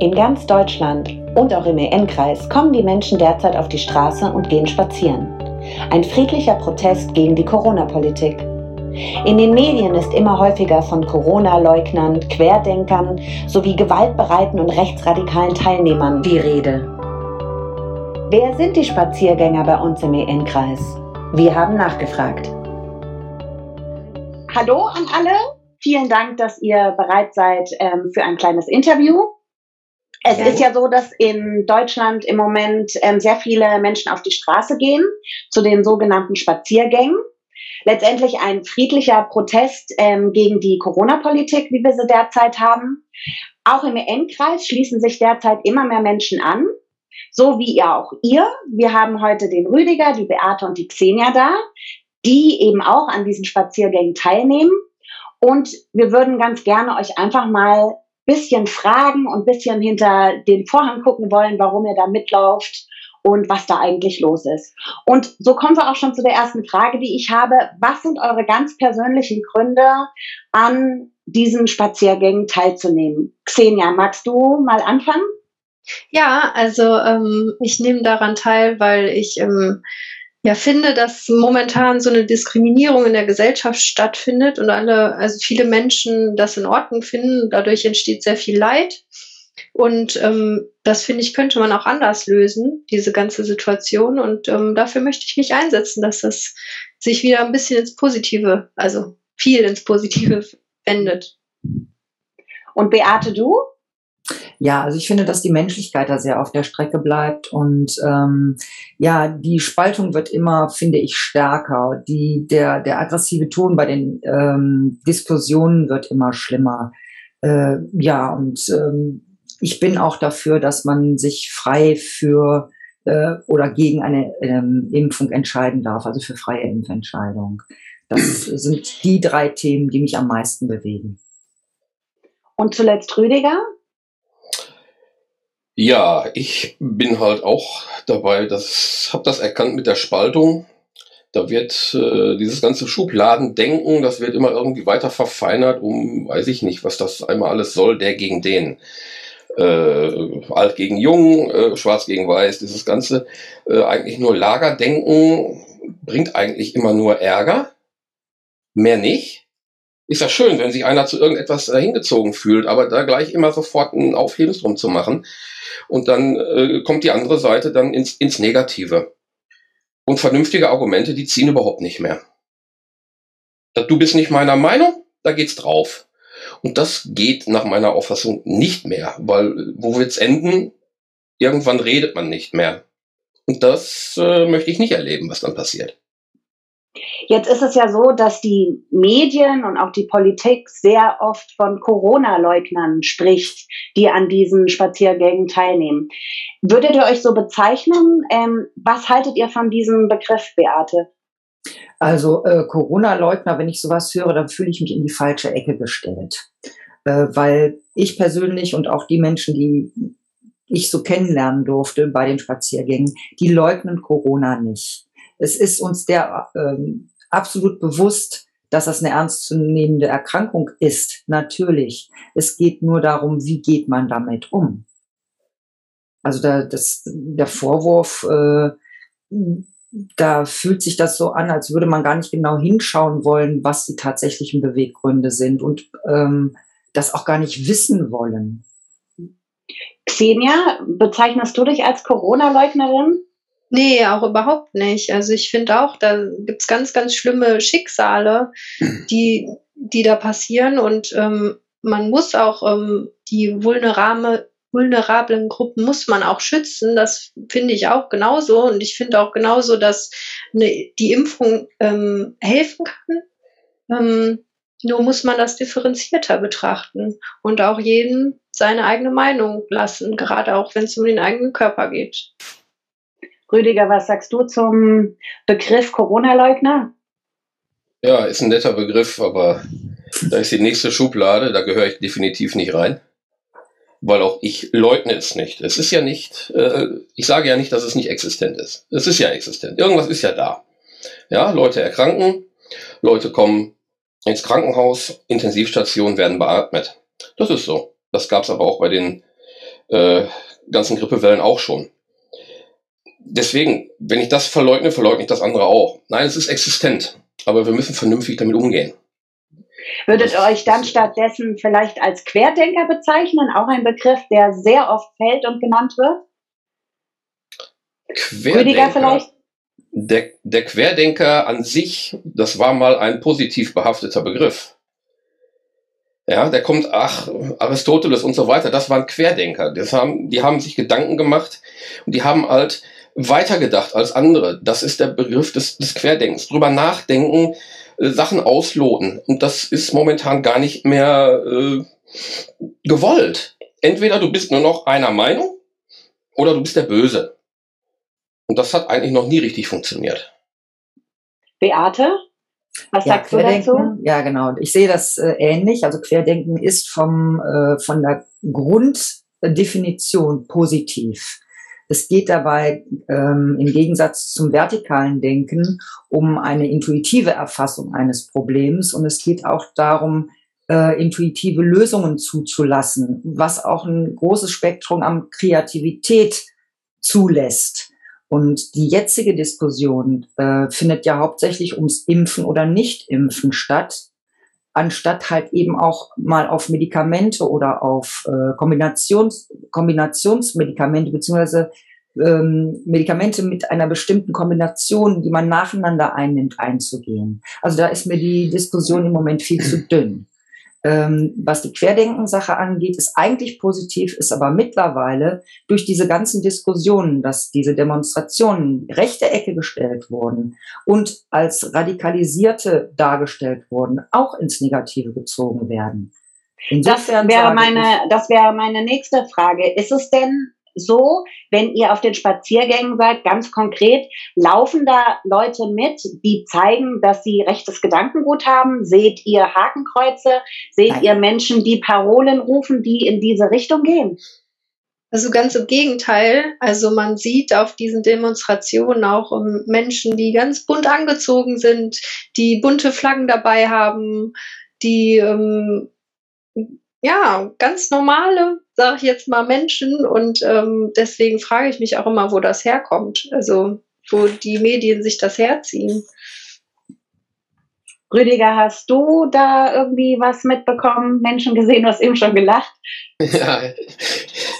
In ganz Deutschland und auch im EN-Kreis kommen die Menschen derzeit auf die Straße und gehen spazieren. Ein friedlicher Protest gegen die Corona-Politik. In den Medien ist immer häufiger von Corona-Leugnern, Querdenkern sowie gewaltbereiten und rechtsradikalen Teilnehmern die Rede. Wer sind die Spaziergänger bei uns im EN-Kreis? Wir haben nachgefragt. Hallo an alle. Vielen Dank, dass ihr bereit seid ähm, für ein kleines Interview. Es ja. ist ja so, dass in Deutschland im Moment ähm, sehr viele Menschen auf die Straße gehen, zu den sogenannten Spaziergängen. Letztendlich ein friedlicher Protest ähm, gegen die Corona-Politik, wie wir sie derzeit haben. Auch im EN-Kreis schließen sich derzeit immer mehr Menschen an, so wie ihr auch ihr. Wir haben heute den Rüdiger, die Beate und die Xenia da, die eben auch an diesen Spaziergängen teilnehmen. Und wir würden ganz gerne euch einfach mal bisschen fragen und bisschen hinter den Vorhang gucken wollen, warum ihr da mitlauft und was da eigentlich los ist. Und so kommen wir auch schon zu der ersten Frage, die ich habe. Was sind eure ganz persönlichen Gründe, an diesen Spaziergängen teilzunehmen? Xenia, magst du mal anfangen? Ja, also ähm, ich nehme daran teil, weil ich ähm, ja finde, dass momentan so eine Diskriminierung in der Gesellschaft stattfindet und alle, also viele Menschen das in Ordnung finden. Dadurch entsteht sehr viel Leid. Und ähm, das finde ich, könnte man auch anders lösen, diese ganze Situation. Und ähm, dafür möchte ich mich einsetzen, dass das sich wieder ein bisschen ins Positive, also viel ins Positive wendet. Und Beate, du? Ja, also ich finde, dass die Menschlichkeit da sehr auf der Strecke bleibt und ähm, ja, die Spaltung wird immer, finde ich, stärker. Die, der, der aggressive Ton bei den ähm, Diskussionen wird immer schlimmer. Äh, ja, und ähm, ich bin auch dafür, dass man sich frei für äh, oder gegen eine ähm, Impfung entscheiden darf, also für freie Impfentscheidung. Das sind die drei Themen, die mich am meisten bewegen. Und zuletzt Rüdiger, ja, ich bin halt auch dabei, das habe das erkannt mit der Spaltung. Da wird äh, dieses ganze Schubladendenken, das wird immer irgendwie weiter verfeinert, um, weiß ich nicht, was das einmal alles soll, der gegen den. Äh, alt gegen jung, äh, schwarz gegen weiß, dieses ganze äh, eigentlich nur Lagerdenken bringt eigentlich immer nur Ärger, mehr nicht. Ist ja schön, wenn sich einer zu irgendetwas hingezogen fühlt, aber da gleich immer sofort einen Aufhebens drum zu machen, und dann äh, kommt die andere Seite dann ins, ins Negative. Und vernünftige Argumente, die ziehen überhaupt nicht mehr. Du bist nicht meiner Meinung, da geht's drauf. Und das geht nach meiner Auffassung nicht mehr, weil wo wird's enden? Irgendwann redet man nicht mehr. Und das äh, möchte ich nicht erleben, was dann passiert. Jetzt ist es ja so, dass die Medien und auch die Politik sehr oft von Corona-Leugnern spricht, die an diesen Spaziergängen teilnehmen. Würdet ihr euch so bezeichnen? Ähm, was haltet ihr von diesem Begriff, Beate? Also äh, Corona-Leugner, wenn ich sowas höre, dann fühle ich mich in die falsche Ecke gestellt. Äh, weil ich persönlich und auch die Menschen, die ich so kennenlernen durfte bei den Spaziergängen, die leugnen Corona nicht. Es ist uns der ähm, absolut bewusst, dass das eine ernstzunehmende Erkrankung ist. Natürlich. Es geht nur darum, wie geht man damit um. Also da, das, der Vorwurf, äh, da fühlt sich das so an, als würde man gar nicht genau hinschauen wollen, was die tatsächlichen Beweggründe sind und ähm, das auch gar nicht wissen wollen. Xenia, bezeichnest du dich als Corona-Leugnerin? Nee, auch überhaupt nicht. Also ich finde auch, da gibt's ganz, ganz schlimme Schicksale, die, die da passieren. Und ähm, man muss auch ähm, die vulnerable, vulnerablen Gruppen muss man auch schützen. Das finde ich auch genauso. Und ich finde auch genauso, dass ne, die Impfung ähm, helfen kann. Ähm, nur muss man das differenzierter betrachten und auch jeden seine eigene Meinung lassen, gerade auch wenn es um den eigenen Körper geht. Rüdiger, was sagst du zum Begriff Corona-Leugner? Ja, ist ein netter Begriff, aber da ist die nächste Schublade, da gehöre ich definitiv nicht rein. Weil auch ich leugne es nicht. Es ist ja nicht, äh, ich sage ja nicht, dass es nicht existent ist. Es ist ja existent. Irgendwas ist ja da. Ja, Leute erkranken, Leute kommen ins Krankenhaus, Intensivstationen werden beatmet. Das ist so. Das gab es aber auch bei den äh, ganzen Grippewellen auch schon. Deswegen, wenn ich das verleugne, verleugne ich das andere auch. Nein, es ist existent, aber wir müssen vernünftig damit umgehen. Würdet ihr euch dann stattdessen vielleicht als Querdenker bezeichnen? Auch ein Begriff, der sehr oft fällt und genannt wird? Querdenker. Rüdiger vielleicht? Der, der Querdenker an sich, das war mal ein positiv behafteter Begriff. Ja, der kommt, ach, Aristoteles und so weiter, das waren Querdenker. Das haben, die haben sich Gedanken gemacht und die haben halt weitergedacht als andere. Das ist der Begriff des, des Querdenkens. Drüber nachdenken, äh, Sachen ausloten. Und das ist momentan gar nicht mehr äh, gewollt. Entweder du bist nur noch einer Meinung oder du bist der Böse. Und das hat eigentlich noch nie richtig funktioniert. Beate? Was ja, sagst du dazu? Ja, genau. Ich sehe das äh, ähnlich. Also Querdenken ist vom, äh, von der Grunddefinition positiv. Es geht dabei ähm, im Gegensatz zum vertikalen Denken um eine intuitive Erfassung eines Problems und es geht auch darum, äh, intuitive Lösungen zuzulassen, was auch ein großes Spektrum an Kreativität zulässt. Und die jetzige Diskussion äh, findet ja hauptsächlich ums Impfen oder Nicht-Impfen statt, anstatt halt eben auch mal auf Medikamente oder auf äh, Kombinations Kombinationsmedikamente beziehungsweise ähm, Medikamente mit einer bestimmten Kombination, die man nacheinander einnimmt, einzugehen. Also da ist mir die Diskussion im Moment viel zu dünn. Ähm, was die Querdenken-Sache angeht, ist eigentlich positiv, ist aber mittlerweile durch diese ganzen Diskussionen, dass diese Demonstrationen rechte Ecke gestellt wurden und als radikalisierte dargestellt wurden, auch ins Negative gezogen werden. Insofern das wäre meine, das wäre meine nächste Frage. Ist es denn so, wenn ihr auf den Spaziergängen seid, ganz konkret, laufen da Leute mit, die zeigen, dass sie rechtes Gedankengut haben? Seht ihr Hakenkreuze? Seht Nein. ihr Menschen, die Parolen rufen, die in diese Richtung gehen? Also ganz im Gegenteil. Also man sieht auf diesen Demonstrationen auch um Menschen, die ganz bunt angezogen sind, die bunte Flaggen dabei haben, die ähm, ja, ganz normale, sage ich jetzt mal, Menschen. Und ähm, deswegen frage ich mich auch immer, wo das herkommt. Also wo die Medien sich das herziehen. Rüdiger, hast du da irgendwie was mitbekommen, Menschen gesehen, du hast eben schon gelacht? Ja,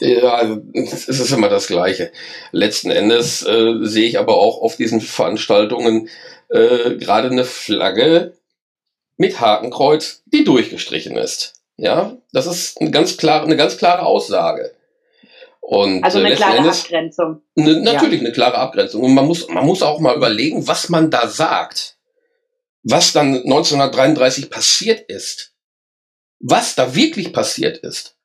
ja also es ist immer das Gleiche. Letzten Endes äh, sehe ich aber auch auf diesen Veranstaltungen äh, gerade eine Flagge mit Hakenkreuz, die durchgestrichen ist. Ja, das ist eine ganz klare, eine ganz klare Aussage. Und, also eine äh, klare Endes, Abgrenzung. Ne, natürlich ja. eine klare Abgrenzung. Und man muss, man muss auch mal überlegen, was man da sagt. Was dann 1933 passiert ist. Was da wirklich passiert ist.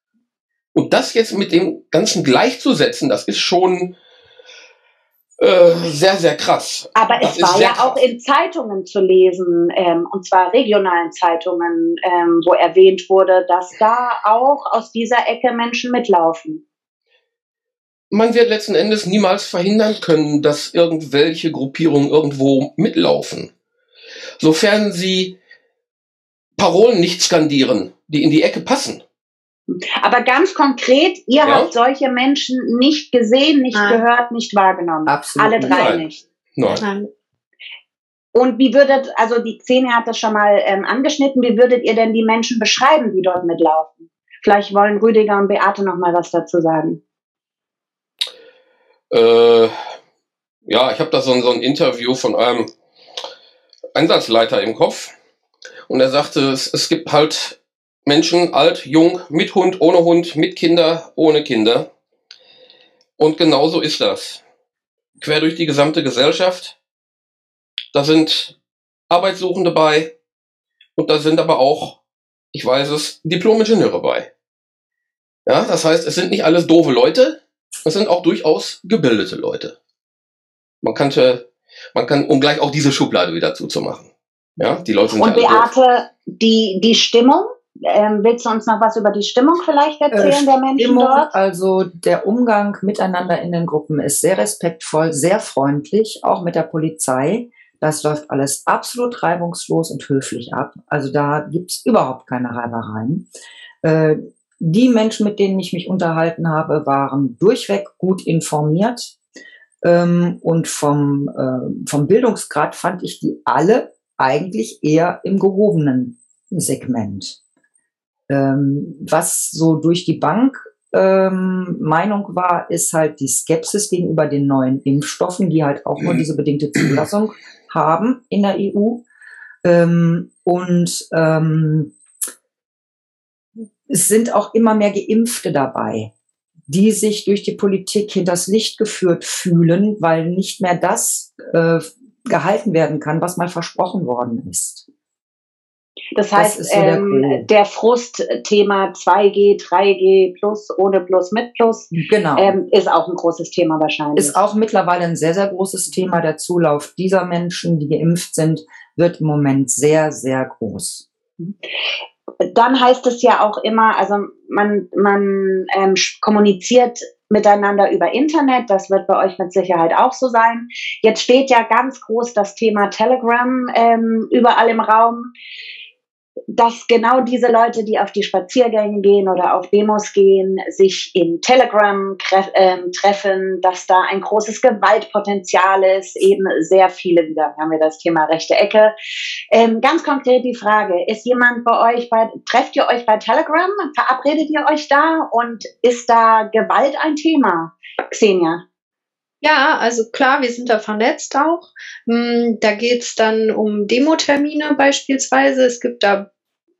Und das jetzt mit dem Ganzen gleichzusetzen, das ist schon, äh, sehr, sehr krass. Aber das es war ja krass. auch in Zeitungen zu lesen, ähm, und zwar regionalen Zeitungen, ähm, wo erwähnt wurde, dass da auch aus dieser Ecke Menschen mitlaufen. Man wird letzten Endes niemals verhindern können, dass irgendwelche Gruppierungen irgendwo mitlaufen. Sofern sie Parolen nicht skandieren, die in die Ecke passen. Aber ganz konkret, ihr ja? habt solche Menschen nicht gesehen, nicht Nein. gehört, nicht wahrgenommen. Absolut. Alle drei Nein. nicht. Nein. Und wie würdet, also die Szene hat das schon mal ähm, angeschnitten, wie würdet ihr denn die Menschen beschreiben, die dort mitlaufen? Vielleicht wollen Rüdiger und Beate noch mal was dazu sagen. Äh, ja, ich habe da so ein, so ein Interview von einem Einsatzleiter im Kopf und er sagte, es, es gibt halt Menschen, alt, jung, mit Hund, ohne Hund, mit Kinder, ohne Kinder. Und genauso ist das. Quer durch die gesamte Gesellschaft. Da sind Arbeitssuchende bei und da sind aber auch, ich weiß es, Diplom-Ingenieure bei. Ja, das heißt, es sind nicht alles doofe Leute, es sind auch durchaus gebildete Leute. Man könnte, man kann, um gleich auch diese Schublade wieder zuzumachen. Ja, die Leute sind Und Beate, die, die Stimmung, ähm, willst du uns noch was über die Stimmung vielleicht erzählen äh, der Menschen Stimmung, dort? Also der Umgang miteinander in den Gruppen ist sehr respektvoll, sehr freundlich, auch mit der Polizei. Das läuft alles absolut reibungslos und höflich ab. Also da gibt's überhaupt keine Reibereien. Äh, die Menschen, mit denen ich mich unterhalten habe, waren durchweg gut informiert. Ähm, und vom, äh, vom Bildungsgrad fand ich die alle eigentlich eher im gehobenen Segment. Ähm, was so durch die Bank ähm, Meinung war, ist halt die Skepsis gegenüber den neuen Impfstoffen, die halt auch nur mhm. diese bedingte Zulassung haben in der EU. Ähm, und ähm, es sind auch immer mehr Geimpfte dabei, die sich durch die Politik hinters Licht geführt fühlen, weil nicht mehr das äh, gehalten werden kann, was mal versprochen worden ist. Das heißt, das so der, ähm, der Frustthema 2G, 3G plus, ohne plus, mit plus, genau. ähm, ist auch ein großes Thema wahrscheinlich. Ist auch mittlerweile ein sehr, sehr großes Thema. Der Zulauf dieser Menschen, die geimpft sind, wird im Moment sehr, sehr groß. Dann heißt es ja auch immer, also man, man ähm, kommuniziert miteinander über Internet. Das wird bei euch mit Sicherheit auch so sein. Jetzt steht ja ganz groß das Thema Telegram ähm, überall im Raum dass genau diese Leute, die auf die Spaziergänge gehen oder auf Demos gehen, sich in Telegram äh, treffen, dass da ein großes Gewaltpotenzial ist, eben sehr viele wieder, haben wir das Thema rechte Ecke. Ähm, ganz konkret die Frage, ist jemand bei euch, bei, trefft ihr euch bei Telegram, verabredet ihr euch da und ist da Gewalt ein Thema, Xenia? Ja, also klar, wir sind da vernetzt auch. Hm, da geht's dann um Demo-Termine beispielsweise. Es gibt da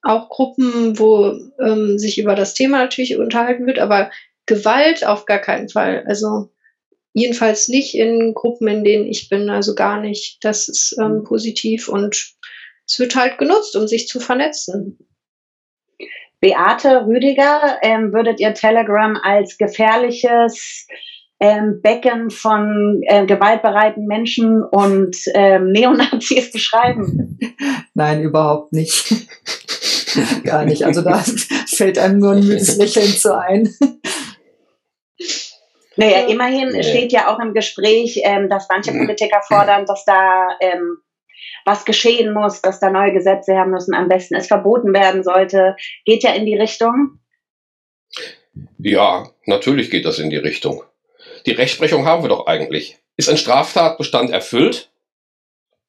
auch Gruppen, wo ähm, sich über das Thema natürlich unterhalten wird, aber Gewalt auf gar keinen Fall. Also jedenfalls nicht in Gruppen, in denen ich bin, also gar nicht. Das ist ähm, positiv und es wird halt genutzt, um sich zu vernetzen. Beate Rüdiger, ähm, würdet ihr Telegram als gefährliches ähm, Becken von äh, gewaltbereiten Menschen und ähm, Neonazis beschreiben? Nein, überhaupt nicht. Gar nicht. Also da fällt einem nur ein müdes Lächeln zu ein. Naja, immerhin nee. steht ja auch im Gespräch, ähm, dass manche mhm. Politiker fordern, dass da ähm, was geschehen muss, dass da neue Gesetze her müssen, am besten es verboten werden sollte. Geht ja in die Richtung. Ja, natürlich geht das in die Richtung. Die Rechtsprechung haben wir doch eigentlich. Ist ein Straftatbestand erfüllt,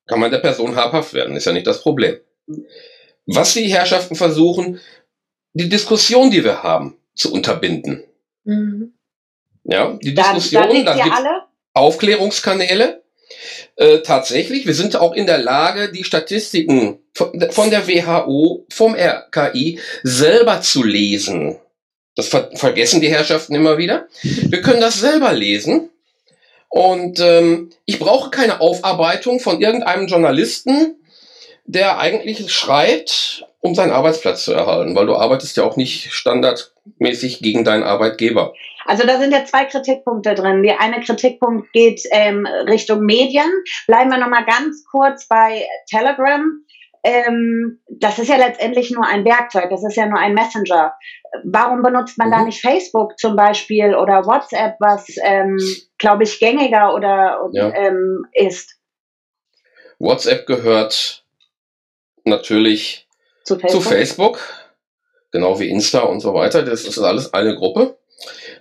kann man der Person habhaft werden, ist ja nicht das Problem. Was die Herrschaften versuchen, die Diskussion, die wir haben, zu unterbinden. Mhm. Ja, die Diskussion, da, da gibt Aufklärungskanäle. Äh, tatsächlich, wir sind auch in der Lage, die Statistiken von, von der WHO, vom RKI selber zu lesen. Das ver vergessen die Herrschaften immer wieder. Wir können das selber lesen. Und ähm, ich brauche keine Aufarbeitung von irgendeinem Journalisten, der eigentlich schreibt, um seinen Arbeitsplatz zu erhalten, weil du arbeitest ja auch nicht standardmäßig gegen deinen Arbeitgeber. Also da sind ja zwei Kritikpunkte drin. Der eine Kritikpunkt geht ähm, Richtung Medien. Bleiben wir nochmal ganz kurz bei Telegram ähm, das ist ja letztendlich nur ein Werkzeug, das ist ja nur ein Messenger. Warum benutzt man mhm. da nicht Facebook zum Beispiel oder WhatsApp, was, ähm, glaube ich, gängiger oder ja. ähm, ist? WhatsApp gehört natürlich zu Facebook? zu Facebook, genau wie Insta und so weiter. Das ist alles eine Gruppe.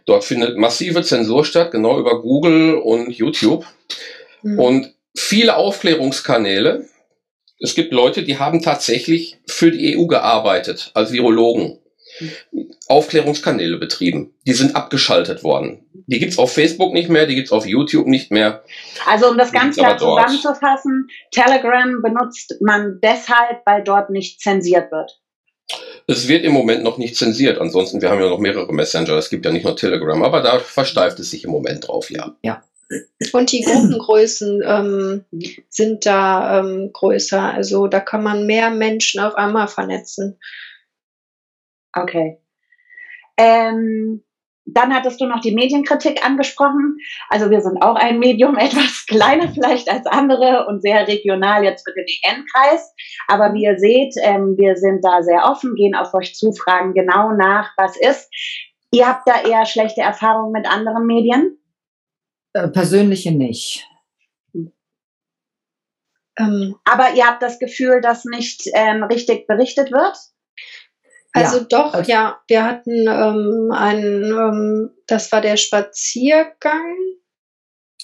Dort findet massive Zensur statt, genau über Google und YouTube. Mhm. Und viele Aufklärungskanäle, es gibt Leute, die haben tatsächlich für die EU gearbeitet als Virologen. Aufklärungskanäle betrieben. Die sind abgeschaltet worden. Die gibt's auf Facebook nicht mehr, die gibt's auf YouTube nicht mehr. Also um das ganz klar zusammenzufassen, Telegram benutzt man deshalb, weil dort nicht zensiert wird. Es wird im Moment noch nicht zensiert. Ansonsten, wir haben ja noch mehrere Messenger. Es gibt ja nicht nur Telegram, aber da versteift es sich im Moment drauf, ja. Ja. Und die Gruppengrößen ähm, sind da ähm, größer. Also da kann man mehr Menschen auf einmal vernetzen. Okay. Ähm, dann hattest du noch die Medienkritik angesprochen. Also wir sind auch ein Medium, etwas kleiner vielleicht als andere und sehr regional jetzt für den EN-Kreis. Aber wie ihr seht, ähm, wir sind da sehr offen, gehen auf euch zu, fragen genau nach, was ist. Ihr habt da eher schlechte Erfahrungen mit anderen Medien? Äh, persönliche nicht. Ähm, aber ihr habt das Gefühl, dass nicht ähm, richtig berichtet wird? Also Ja, doch, also- ja. Wir hatten ähm, einen, ähm, das war der Spaziergang,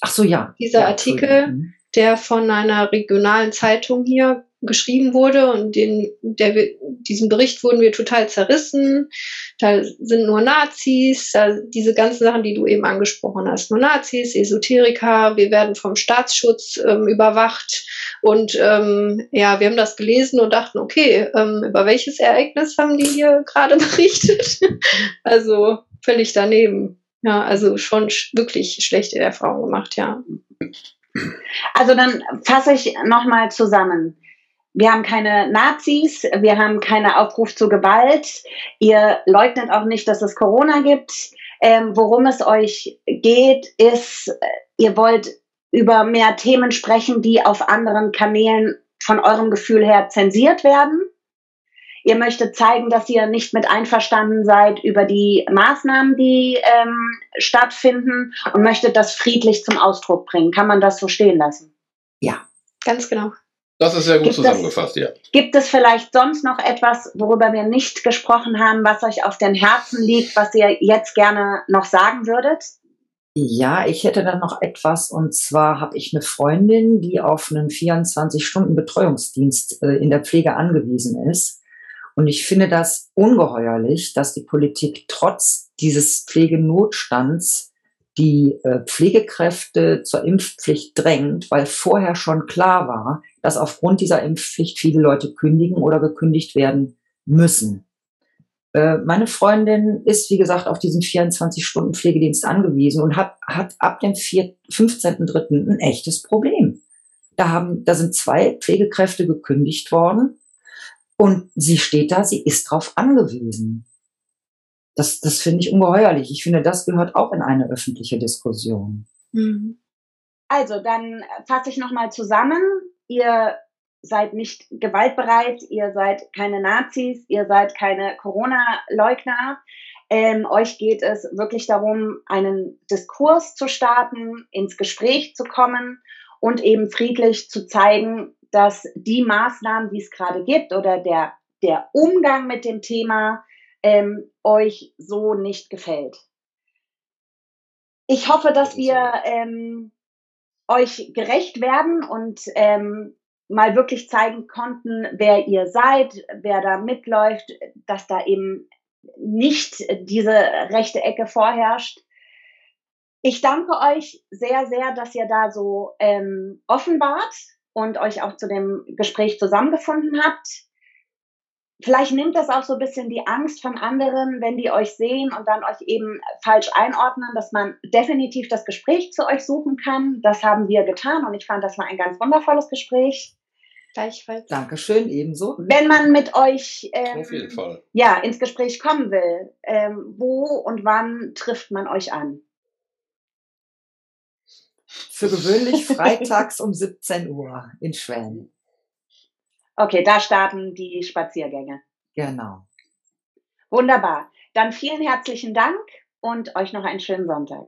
Ach so, ja. Dieser ja, Artikel- Entschuldigung. der von einer regionalen Zeitung hier geschrieben wurde und den, der, diesen Bericht wurden wir total zerrissen. Da sind nur Nazis, da, diese ganzen Sachen, die du eben angesprochen hast. Nur Nazis, Esoteriker, wir werden vom Staatsschutz ähm, überwacht. Und ähm, ja, wir haben das gelesen und dachten, okay, ähm, über welches Ereignis haben die hier gerade berichtet? also völlig daneben. Ja, also schon sch wirklich schlechte Erfahrungen gemacht, ja. Also dann fasse ich nochmal zusammen. Wir haben keine Nazis, wir haben keine Aufruf zu Gewalt. Ihr leugnet auch nicht, dass es Corona gibt. Ähm, worum es euch geht, ist, äh, ihr wollt über mehr Themen sprechen, die auf anderen Kanälen von eurem Gefühl her zensiert werden. Ihr möchtet zeigen, dass ihr nicht mit einverstanden seid über die Maßnahmen, die ähm, stattfinden und möchtet das friedlich zum Ausdruck bringen. Kann man das so stehen lassen? Ja. Ganz genau. Das ist sehr gut Gibt zusammengefasst, ja. Gibt es vielleicht sonst noch etwas, worüber wir nicht gesprochen haben, was euch auf den Herzen liegt, was ihr jetzt gerne noch sagen würdet? Ja, ich hätte dann noch etwas und zwar habe ich eine Freundin, die auf einen 24-Stunden-Betreuungsdienst äh, in der Pflege angewiesen ist. Und ich finde das ungeheuerlich, dass die Politik trotz dieses Pflegenotstands die äh, Pflegekräfte zur Impfpflicht drängt, weil vorher schon klar war, dass aufgrund dieser Impfpflicht viele Leute kündigen oder gekündigt werden müssen. Äh, meine Freundin ist, wie gesagt, auf diesen 24-Stunden-Pflegedienst angewiesen und hat, hat ab dem 4 15.03. ein echtes Problem. Da, haben, da sind zwei Pflegekräfte gekündigt worden und sie steht da, sie ist drauf angewiesen. Das, das finde ich ungeheuerlich. Ich finde, das gehört auch in eine öffentliche Diskussion. Mhm. Also, dann fasse ich nochmal zusammen. Ihr seid nicht gewaltbereit, ihr seid keine Nazis, ihr seid keine Corona-Leugner. Ähm, euch geht es wirklich darum, einen Diskurs zu starten, ins Gespräch zu kommen und eben friedlich zu zeigen, dass die Maßnahmen, die es gerade gibt oder der, der Umgang mit dem Thema ähm, euch so nicht gefällt. Ich hoffe, dass wir ähm, euch gerecht werden und ähm, mal wirklich zeigen konnten, wer ihr seid, wer da mitläuft, dass da eben nicht diese rechte Ecke vorherrscht. Ich danke euch sehr, sehr, dass ihr da so ähm, offen wart und euch auch zu dem Gespräch zusammengefunden habt. Vielleicht nimmt das auch so ein bisschen die Angst von anderen, wenn die euch sehen und dann euch eben falsch einordnen, dass man definitiv das Gespräch zu euch suchen kann. Das haben wir getan und ich fand, das war ein ganz wundervolles Gespräch. Gleichfalls. Dankeschön, ebenso. Wenn man mit euch ähm, Auf jeden Fall. ja, ins Gespräch kommen will, ähm, wo und wann trifft man euch an? Für gewöhnlich freitags um 17 Uhr in Schwellen. Okay, da starten die Spaziergänge. Genau. Wunderbar. Dann vielen herzlichen Dank und euch noch einen schönen Sonntag.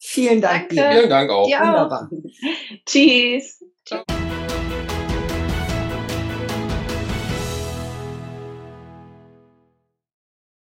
Vielen Dank Danke. dir. Vielen Dank auch. Dir auch. Wunderbar. Tschüss. Ciao.